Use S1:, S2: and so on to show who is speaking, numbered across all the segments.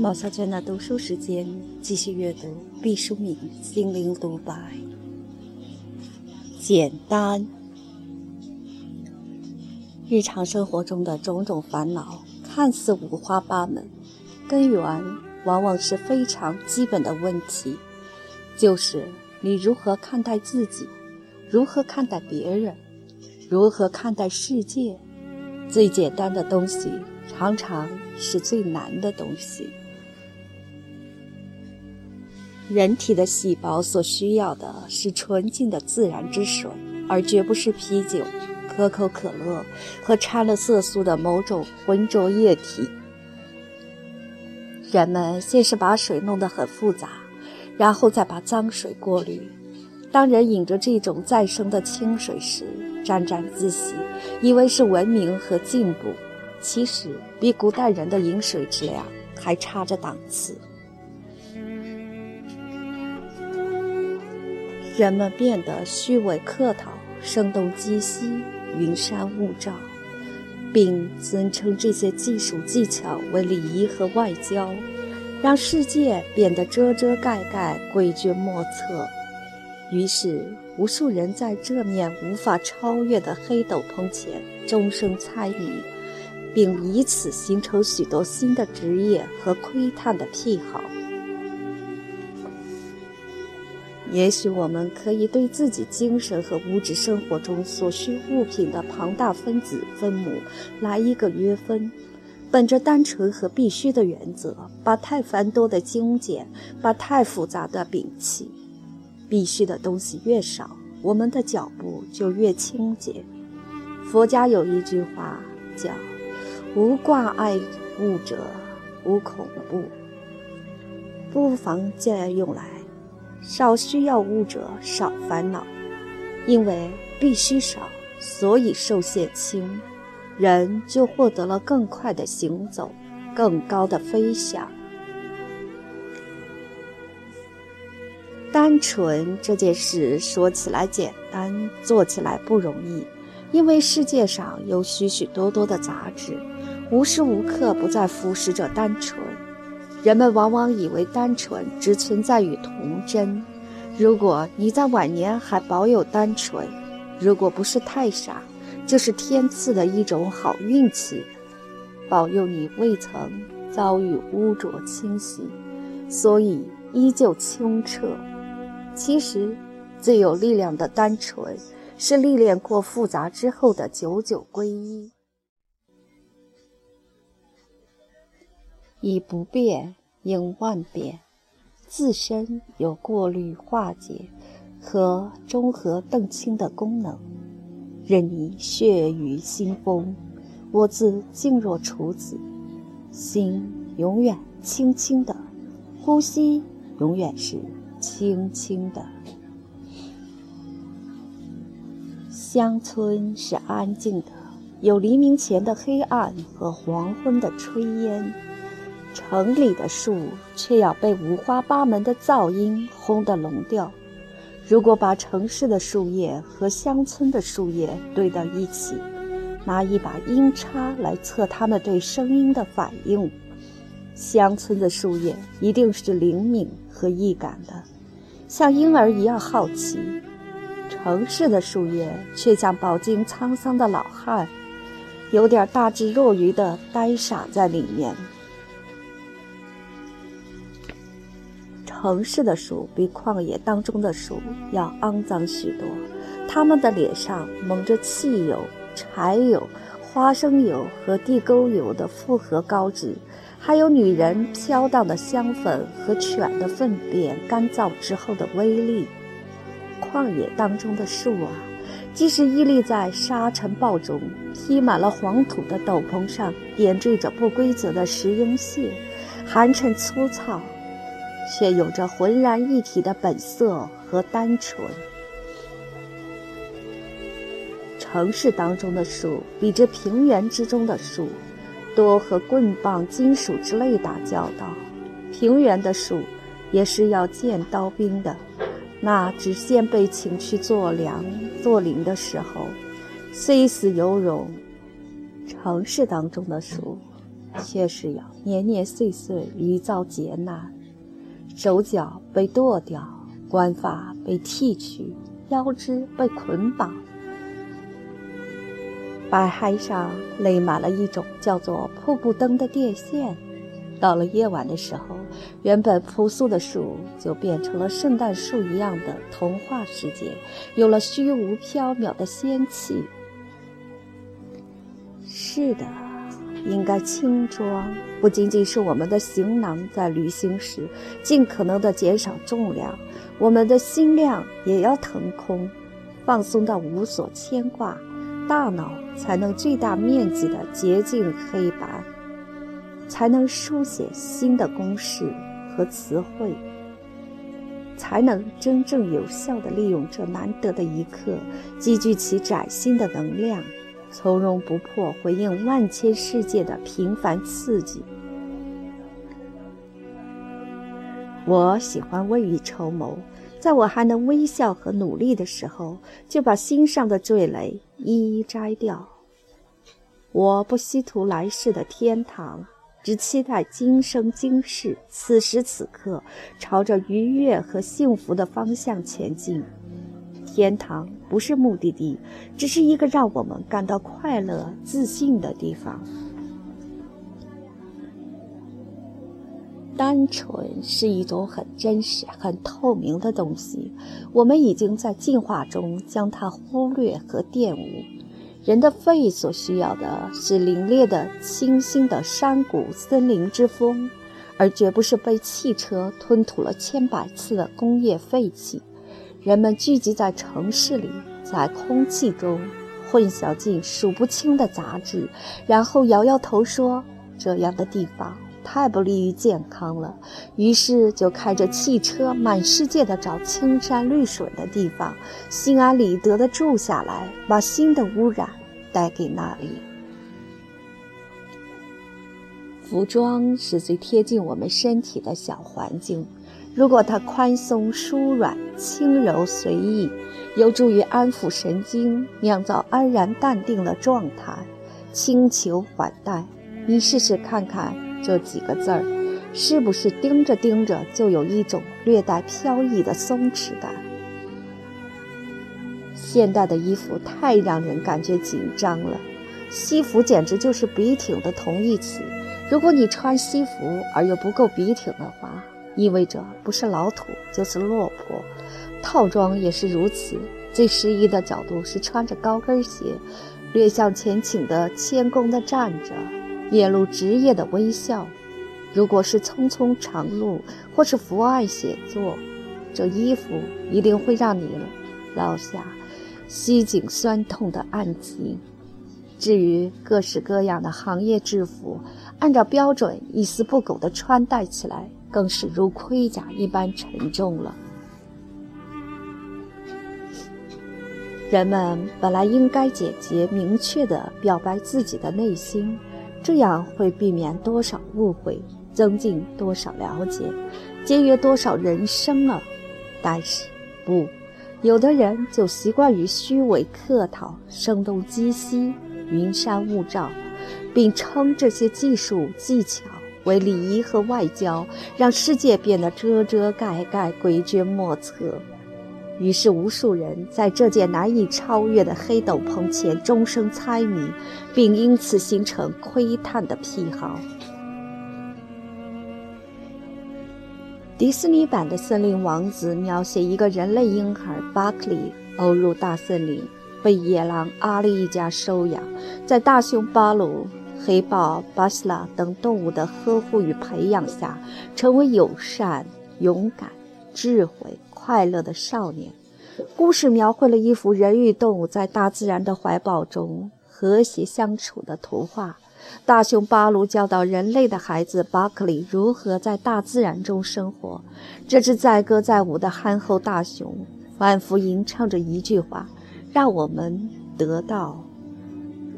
S1: 毛小娟的读书时间，继续阅读毕淑敏《心灵独白》。简单，日常生活中的种种烦恼看似五花八门，根源往往是非常基本的问题，就是你如何看待自己，如何看待别人，如何看待世界。最简单的东西，常常是最难的东西。人体的细胞所需要的是纯净的自然之水，而绝不是啤酒、可口可乐和掺了色素的某种浑浊液体。人们先是把水弄得很复杂，然后再把脏水过滤。当人饮着这种再生的清水时，沾沾自喜，以为是文明和进步，其实比古代人的饮水质量还差着档次。人们变得虚伪客套、声东击西、云山雾罩，并尊称这些技术技巧为礼仪和外交，让世界变得遮遮盖盖、诡谲莫测。于是，无数人在这面无法超越的黑斗篷前终生猜疑，并以此形成许多新的职业和窥探的癖好。也许我们可以对自己精神和物质生活中所需物品的庞大分子分母来一个约分，本着单纯和必须的原则，把太繁多的精简，把太复杂的摒弃。必须的东西越少，我们的脚步就越清洁。佛家有一句话叫“无挂碍物者无恐怖”，不妨借用来。少需要物者少烦恼，因为必须少，所以受限轻，人就获得了更快的行走，更高的飞翔。单纯这件事说起来简单，做起来不容易，因为世界上有许许多多的杂质，无时无刻不在腐蚀着单纯。人们往往以为单纯只存在于童真。如果你在晚年还保有单纯，如果不是太傻，就是天赐的一种好运气，保佑你未曾遭遇污浊侵袭，所以依旧清澈。其实，最有力量的单纯，是历练过复杂之后的久久归一。以不变应万变，自身有过滤化解和中和澄清的功能。任你血雨腥风，我自静若处子。心永远轻轻的，呼吸永远是轻轻的。乡村是安静的，有黎明前的黑暗和黄昏的炊烟。城里的树却要被五花八门的噪音轰得聋掉。如果把城市的树叶和乡村的树叶对到一起，拿一把音叉来测它们对声音的反应，乡村的树叶一定是灵敏和易感的，像婴儿一样好奇；城市的树叶却像饱经沧桑的老汉，有点大智若愚的呆傻在里面。城市的树比旷野当中的树要肮脏许多，它们的脸上蒙着汽油、柴油、花生油和地沟油的复合膏质，还有女人飘荡的香粉和犬的粪便干燥之后的微粒。旷野当中的树啊，即使屹立在沙尘暴中，披满了黄土的斗篷上，点缀着不规则的石英屑，寒碜粗糙。却有着浑然一体的本色和单纯。城市当中的树比这平原之中的树多和棍棒、金属之类打交道。平原的树也是要见刀兵的，那只先被请去做梁、做林的时候，虽死犹荣。城市当中的树却是要年年岁岁屡遭劫难。手脚被剁掉，冠发被剃去，腰肢被捆绑。白海上垒满了一种叫做瀑布灯的电线。到了夜晚的时候，原本朴素的树就变成了圣诞树一样的童话世界，有了虚无缥缈的仙气。是的，应该轻装，不仅仅是我们的行囊在旅行时尽可能的减少重量，我们的心量也要腾空，放松到无所牵挂，大脑才能最大面积的洁净黑白。才能书写新的公式和词汇，才能真正有效地利用这难得的一刻，积聚起崭新的能量，从容不迫回应万千世界的平凡刺激。我喜欢未雨绸缪，在我还能微笑和努力的时候，就把心上的坠雷一一摘掉。我不希图来世的天堂。只期待今生今世，此时此刻，朝着愉悦和幸福的方向前进。天堂不是目的地，只是一个让我们感到快乐、自信的地方。单纯是一种很真实、很透明的东西，我们已经在进化中将它忽略和玷污。人的肺所需要的是凛冽的、清新的山谷、森林之风，而绝不是被汽车吞吐了千百次的工业废气。人们聚集在城市里，在空气中混淆进数不清的杂质，然后摇摇头说：“这样的地方太不利于健康了。”于是就开着汽车满世界的找青山绿水的地方，心安理得地住下来，把新的污染。带给那里。服装是最贴近我们身体的小环境，如果它宽松、舒软、轻柔、随意，有助于安抚神经，酿造安然淡定的状态，轻裘缓带。你试试看看这几个字儿，是不是盯着盯着就有一种略带飘逸的松弛感？现代的衣服太让人感觉紧张了，西服简直就是笔挺的同义词。如果你穿西服而又不够笔挺的话，意味着不是老土就是落魄。套装也是如此，最适宜的角度是穿着高跟鞋，略向前倾的谦恭地站着，面露职业的微笑。如果是匆匆长路或是伏案写作，这衣服一定会让你落下。膝颈酸痛的暗疾。至于各式各样的行业制服，按照标准一丝不苟地穿戴起来，更是如盔甲一般沉重了。人们本来应该简洁明确地表白自己的内心，这样会避免多少误会，增进多少了解，节约多少人生啊！但是，不。有的人就习惯于虚伪客套、声东击西、云山雾罩，并称这些技术技巧为礼仪和外交，让世界变得遮遮盖盖、诡谲莫测。于是，无数人在这件难以超越的黑斗篷前终生猜谜，并因此形成窥探的癖好。迪士尼版的《森林王子》描写一个人类婴孩巴克利欧入大森林，被野狼阿力一家收养，在大熊巴鲁、黑豹巴斯拉等动物的呵护与培养下，成为友善、勇敢、智慧、快乐的少年。故事描绘了一幅人与动物在大自然的怀抱中和谐相处的图画。大熊巴鲁教导人类的孩子巴克利如何在大自然中生活。这只载歌载舞的憨厚大熊反复吟唱着一句话：“让我们得到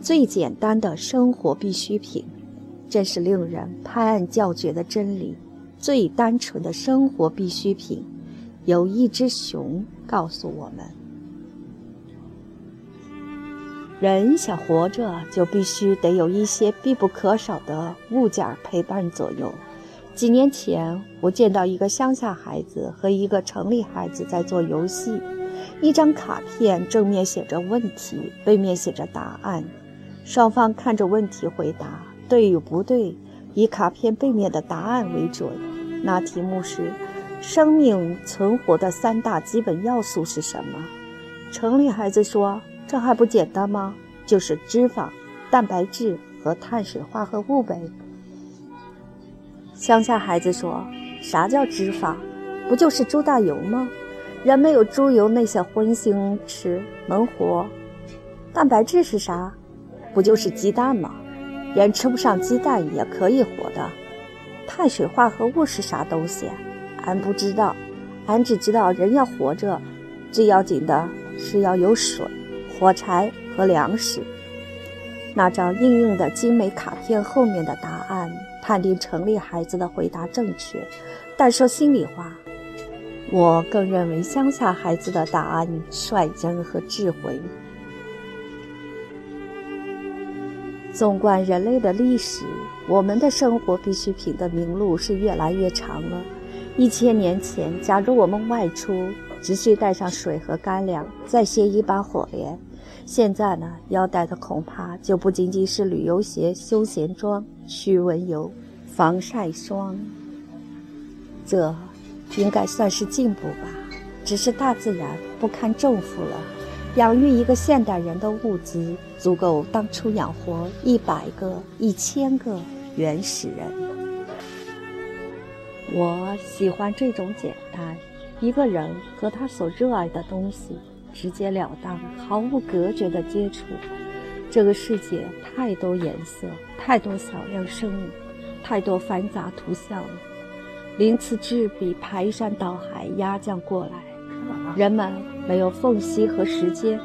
S1: 最简单的生活必需品。”真是令人拍案叫绝的真理。最单纯的生活必需品，有一只熊告诉我们。人想活着，就必须得有一些必不可少的物件陪伴左右。几年前，我见到一个乡下孩子和一个城里孩子在做游戏。一张卡片正面写着问题，背面写着答案。双方看着问题回答，对与不对，以卡片背面的答案为准。那题目是：生命存活的三大基本要素是什么？城里孩子说。这还不简单吗？就是脂肪、蛋白质和碳水化合物呗。乡下孩子说：“啥叫脂肪？不就是猪大油吗？人没有猪油那些荤腥吃能活。蛋白质是啥？不就是鸡蛋吗？人吃不上鸡蛋也可以活的。碳水化合物是啥东西？俺不知道，俺只知道人要活着，最要紧的是要有水。”火柴和粮食。那张硬硬的精美卡片后面的答案，判定城里孩子的回答正确。但说心里话，我更认为乡下孩子的答案率真和智慧。纵观人类的历史，我们的生活必需品的名录是越来越长了。一千年前，假如我们外出，只需带上水和干粮，再携一把火镰。现在呢，要带的恐怕就不仅仅是旅游鞋、休闲装、驱蚊油、防晒霜。这应该算是进步吧。只是大自然不堪重负了，养育一个现代人的物资足够当初养活一百个、一千个原始人。我喜欢这种简单，一个人和他所热爱的东西。直截了当、毫无隔绝的接触，这个世界太多颜色，太多小量生物，太多繁杂图像了。鳞次栉比排山倒海压降过来，人们没有缝隙和时间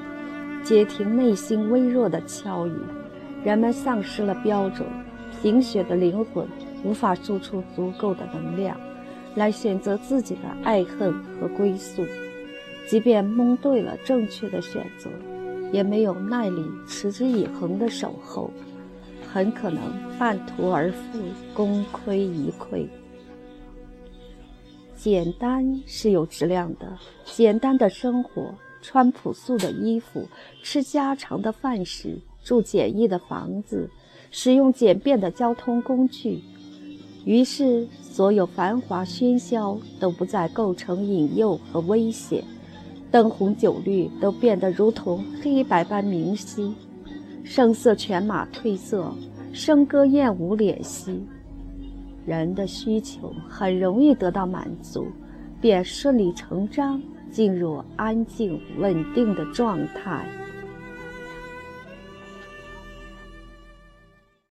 S1: 接听内心微弱的敲语，人们丧失了标准，贫血的灵魂无法输出足够的能量，来选择自己的爱恨和归宿。即便蒙对了正确的选择，也没有耐力持之以恒的守候，很可能半途而废，功亏一篑。简单是有质量的，简单的生活，穿朴素的衣服，吃家常的饭食，住简易的房子，使用简便的交通工具，于是所有繁华喧嚣都不再构成引诱和危险。灯红酒绿都变得如同黑白般明晰，声色犬马褪色，笙歌燕舞敛息。人的需求很容易得到满足，便顺理成章进入安静稳定的状态。